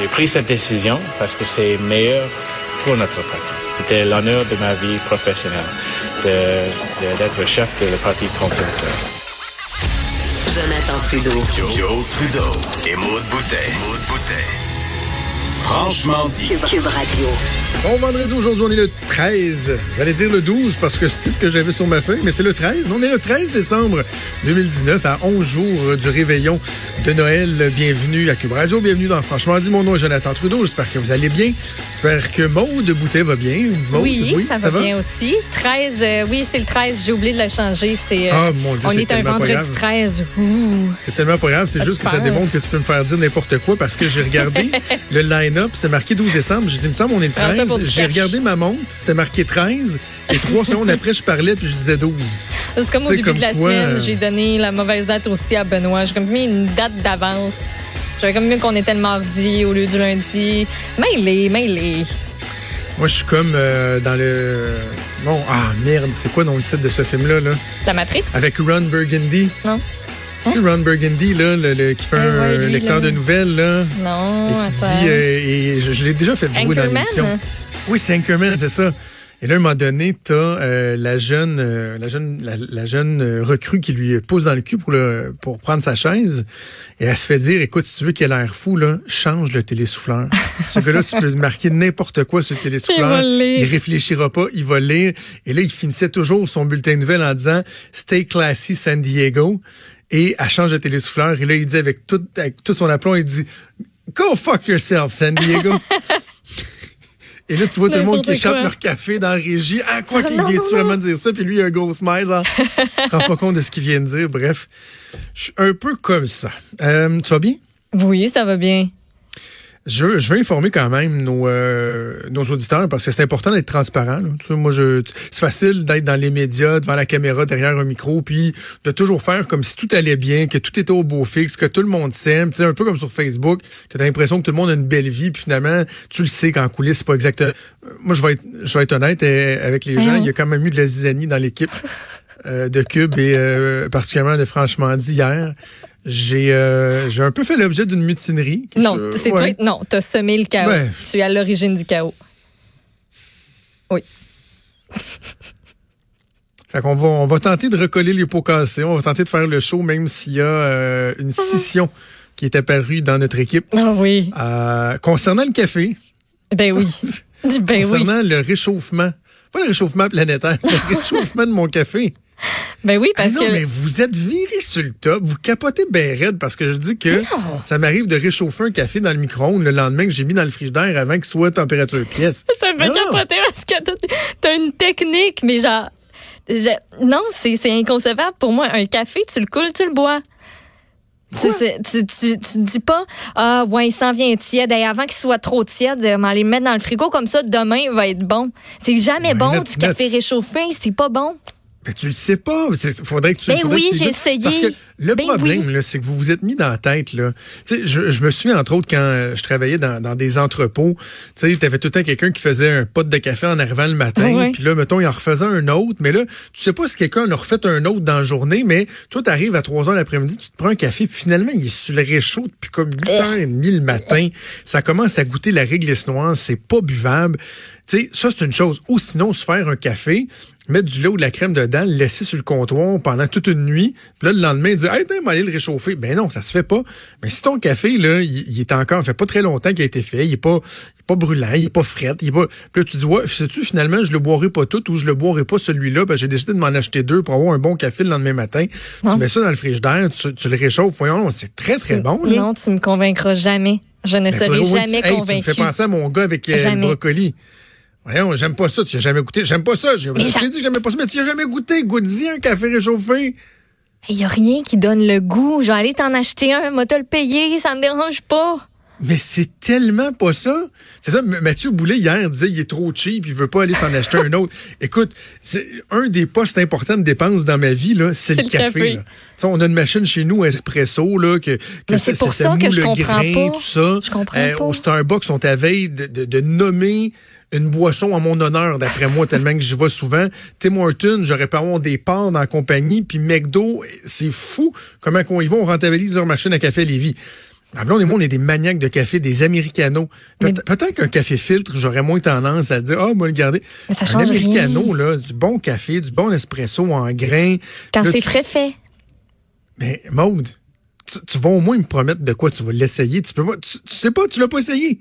J'ai pris cette décision parce que c'est meilleur pour notre parti. C'était l'honneur de ma vie professionnelle d'être de, chef de le Parti conservateur. Jonathan Trudeau. Joe, Trudeau et Maude Boutet. Franchement dit. Cube, Radio. Bon vendredi, aujourd'hui, on est le 13. J'allais dire le 12 parce que c'est ce que j'avais sur ma feuille, mais c'est le 13. On est le 13 décembre 2019, à 11 jours du réveillon de Noël. Bienvenue à Cube Radio, bienvenue dans Franchement dit. Mon nom est Jonathan Trudeau. J'espère que vous allez bien. J'espère que Maude Boutet va bien. oui, ça, va, bien aussi. 13, euh, oui, c'est le 13. J'ai oublié de le changer. C'est, euh, ah, mon Dieu, on est, un vendredi 13. C'est tellement pas grave. C'est juste que ça démontre que tu peux me faire dire n'importe quoi parce que j'ai regardé le line-up. C'était marqué 12 décembre. J'ai dit, il me semble, on est le 13. J'ai regardé ma montre. C'était marqué 13. Et trois secondes après, je parlais puis je disais 12. C'est comme au début de la semaine. Euh, j'ai donné la mauvaise date aussi à Benoît. J'ai comme mis une date d'avance. J'avais comme mieux qu'on était le mardi au lieu du lundi. Mêlé, mêlé. Moi, je suis comme euh, dans le. Bon, ah merde, c'est quoi dans le titre de ce film-là? Là? La Matrix? Avec Ron Burgundy. Non. Hein? Ron Burgundy, là, le, qui fait eh un lecteur de nouvelles, là. Non. Et qui dit. Euh, et je, l'ai déjà fait jouer dans l'émission. Oui, c'est Anchorman, c'est ça. Et là, à un moment donné, t'as euh, la jeune, euh, la jeune, la, jeune euh, recrue qui lui pousse dans le cul pour le, pour prendre sa chaise. Et elle se fait dire, écoute, si tu veux qu'elle ait l'air fou, là, change le télésouffleur. Ce gars-là, tu peux marquer n'importe quoi sur le télésouffleur. Il, réfléchira pas, il va lire. Et là, il finissait toujours son bulletin de nouvelles en disant, Stay classy San Diego. Et elle change de télésouffleur. Et là, il dit avec tout, avec tout son aplomb, il dit, Go fuck yourself, San Diego. Et là, tu vois tout le monde qui échappe leur café dans la régie. Ah, quoi qu'il vient sûrement dire ça? Puis lui, il a un gros smile, genre. ne rend pas compte de ce qu'il vient de dire. Bref, je suis un peu comme ça. Euh, tu vas bien? Oui, ça va bien. Je, je veux informer quand même nos, euh, nos auditeurs parce que c'est important d'être transparent. Tu sais, moi, je, c'est facile d'être dans les médias, devant la caméra, derrière un micro, puis de toujours faire comme si tout allait bien, que tout était au beau fixe, que tout le monde s'aime. Tu sais, un peu comme sur Facebook, que tu as l'impression que tout le monde a une belle vie, puis finalement, tu le sais qu'en coulisses, c'est pas exactement. Moi, je vais être, je vais être honnête euh, avec les gens. Il y a quand même eu de la zizanie dans l'équipe. Euh, de Cube et particulièrement de Franchement dit hier. J'ai euh, j'ai un peu fait l'objet d'une mutinerie. Non, c'est toi. Non, t'as semé le chaos. Tu es à l'origine du chaos. Oui. Fait qu'on va, on va tenter de recoller les pots cassés. On va tenter de faire le show, même s'il y a euh, une ah. scission qui est apparue dans notre équipe. Ah oui. Euh, concernant le café. Ben oui. ben concernant le réchauffement. Pas le réchauffement planétaire, le réchauffement de mon café. Ben oui, parce ah non, que. mais vous êtes viré sur le top. Vous capotez bien raide parce que je dis que ça m'arrive de réchauffer un café dans le micro-ondes le lendemain que j'ai mis dans le frigidaire avant qu'il soit température pièce. Ça me fait capoter parce que t'as une technique, mais genre. non, c'est inconcevable pour moi. Un café, tu le coules, tu le bois. Tu, tu, tu, tu, dis pas, ah, ouais, il s'en vient tiède. Et avant qu'il soit trop tiède, on va les mettre dans le frigo comme ça, demain, il va être bon. C'est jamais bon du café réchauffé, c'est pas bon. Mais tu le sais pas. Il faudrait que tu Ben oui, j'ai essayé. Parce que le ben problème, c'est que vous vous êtes mis dans la tête. Là. Je, je me souviens, entre autres, quand euh, je travaillais dans, dans des entrepôts, tu avais tout le temps quelqu'un qui faisait un pot de café en arrivant le matin. Puis là, mettons, il en refaisait un autre. Mais là, tu sais pas si quelqu'un en a refait un autre dans la journée, mais toi, tu arrives à 3 heures l'après-midi, tu te prends un café, puis finalement, il est sur le réchaud depuis comme 8h30 le matin. Ça commence à goûter la réglisse noire. C'est pas buvable. Sais, ça, c'est une chose. Ou sinon, se faire un café, mettre du lait ou de la crème dedans, le laisser sur le comptoir pendant toute une nuit, puis là, le lendemain, dire, hey, t'as aller le réchauffer. Ben non, ça se fait pas. Mais si ton café, là, il, est encore, fait pas très longtemps qu'il a été fait, il est pas, il est pas brûlant, il est pas fret, il est pas, puis là, tu dis, ouais, sais-tu, finalement, je le boirai pas tout ou je le boirai pas celui-là, ben, j'ai décidé de m'en acheter deux pour avoir un bon café le lendemain matin. Tu mets ça dans le frigidaire, tu, tu le réchauffes, voyons, c'est très, très bon, là. Non, tu me convaincras jamais. Je ne ben, serai jamais convaincu. Tu me fais penser à mon gars avec euh, le brocoli. Voyons, j'aime pas ça, tu n'as jamais goûté. J'aime pas ça. Je t'ai dit que j'aimais pas ça, mais tu n'as jamais goûté. Goûte-y un café réchauffé. Il n'y a rien qui donne le goût. Je vais aller t'en acheter un, moi te le payer, ça me dérange pas. Mais c'est tellement pas ça. C'est ça, Mathieu Boulet, hier, disait il est trop cheap, il veut pas aller s'en acheter un autre. Écoute, c'est un des postes importants de dépenses dans ma vie, là, c'est le, le café. là. On a une machine chez nous, espresso, là, que, que c'est pour ça que moule je le comprends grain, pas. tout ça. Je comprends Euh, pas. Au Starbucks, on t'avait de, de, de nommer une boisson en mon honneur, d'après moi, tellement que j'y vais souvent. Tim Horton, j'aurais pu avoir des parts dans la compagnie, puis McDo, c'est fou comment qu'on y va, on rentabilise leur machine à café à Lévis. Ma blonde et moi, on est des maniaques de café, des Americanos. Peut-être qu'un café filtre, j'aurais moins tendance à dire, ah, moi, le garder. Mais ça un change Americano, là, du bon café, du bon espresso en grains. Quand c'est tu- frais fait. Mais, Maude, tu, tu vas au moins me promettre de quoi tu vas l'essayer. Tu peux pas, tu, tu sais pas, tu l'as pas essayé.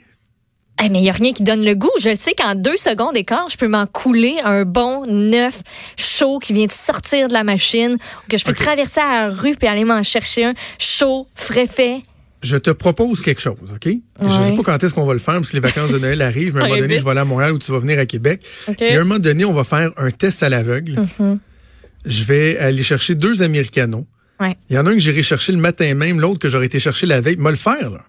Mais il n'y a rien qui donne le goût. Je sais qu'en deux secondes d'écart, je peux m'en couler un bon neuf chaud qui vient de sortir de la machine, ou que je peux traverser la rue puis aller m'en chercher un chaud, frais fait. Je te propose quelque chose, OK? Je Ouais. sais pas quand est-ce qu'on va le faire, parce que les vacances de Noël arrivent, mais à un moment donné, je vais aller à Montréal ou tu vas venir à Québec. Et à un moment donné, on va faire un test à l'aveugle. Mm-hmm. Je vais aller chercher deux Americanos. Ouais. Il y en a un que j'irai chercher le matin même, l'autre que j'aurais été chercher la veille. Moi, le faire, là.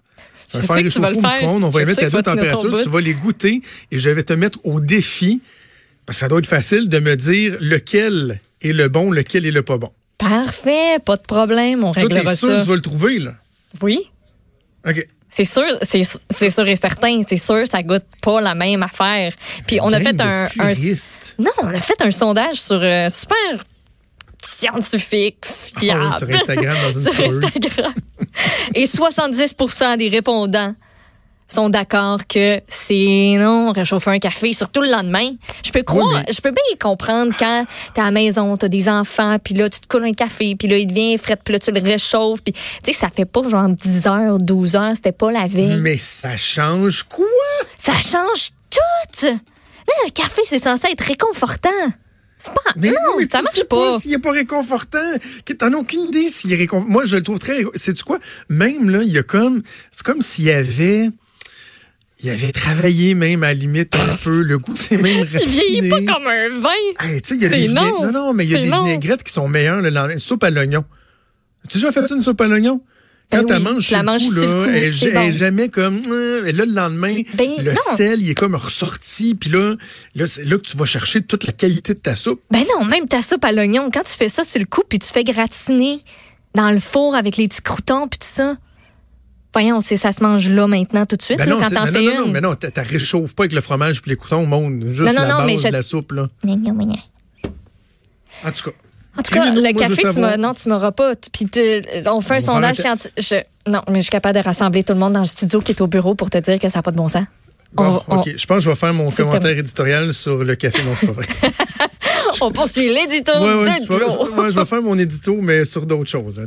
Je vais faire sais que tu vas réchauffer le au faire. micro-ondes, on va les mettre à deux températures, tu vas les goûter et je vais te mettre au défi, parce que ça doit être facile de me dire lequel est le bon, lequel est le pas bon. Parfait, pas de problème, on Toi, t'es réglera sûr ça. que tu vas le trouver, là? Oui. OK. C'est sûr, c'est sûr et certain, c'est sûr, ça goûte pas la même affaire. Puis on a fait un, non, on a fait un sondage sur euh, super scientifique, fiable. Ah oui, sur Instagram, dans une Sur. Instagram. Et 70% des répondants sont d'accord que c'est non, réchauffer un café, surtout le lendemain. Je peux croire, mais- je peux bien comprendre quand t'es à la maison, t'as des enfants, puis là, tu te coules un café, puis là, il devient frais, puis là, tu le réchauffes, puis tu sais, ça fait pas genre 10 heures, 12 heures, c'était pas la veille. Mais ça change quoi? Ça change tout! Mais un café, c'est censé être réconfortant. C'est pas. Mais non, mais ça tu marche sais pas. pas s'il est pas réconfortant. T'en as aucune idée s'il est réconfortant. Moi, je le trouve très. C'est quoi? Même là, il y a comme. C'est comme s'il y avait. Il avait travaillé même à la limite un peu. Le goût, c'est même raffiné. Il vieillit pas comme un vin. Hey, tu sais, il y a des non. Non, non, mais il y a des non. vinaigrettes qui sont meilleures le lendemain. Soupe à l'oignon. Tu as déjà fait une soupe à l'oignon? Quand Ben tu oui, manges sur la le mange coup, sur le là, elle, jamais comme... euh, Et là, le lendemain, Ben, le non. sel, il est comme ressorti. Puis là, là c'est là que tu vas chercher toute la qualité de ta soupe. Ben non, même ta soupe à l'oignon, quand tu fais ça sur le coup, puis tu fais gratiner dans le four avec les petits croutons, puis tout ça. Voyons, c'est ça se mange là maintenant tout de suite, Ben là, non, quand t'en non, fais non, non, une. mais non, t'as réchauffes pas avec le fromage puis les coutons au monde. Juste Non, non, la base mais je- de la soupe, là. En tout cas. En tout cas, le café, tu non, tu m'auras pas. Puis on fait un sondage scientifique. Non, mais je suis capable de rassembler tout le monde dans le studio qui est au bureau pour te dire que ça n'a pas de bon sens. Bon, On OK. Je pense que je vais faire mon commentaire éditorial sur le café. Non, c'est pas vrai. On poursuit l'édito Ouais, ouais, de Joe. je- ouais, je vais faire mon édito, mais sur d'autres choses. hein.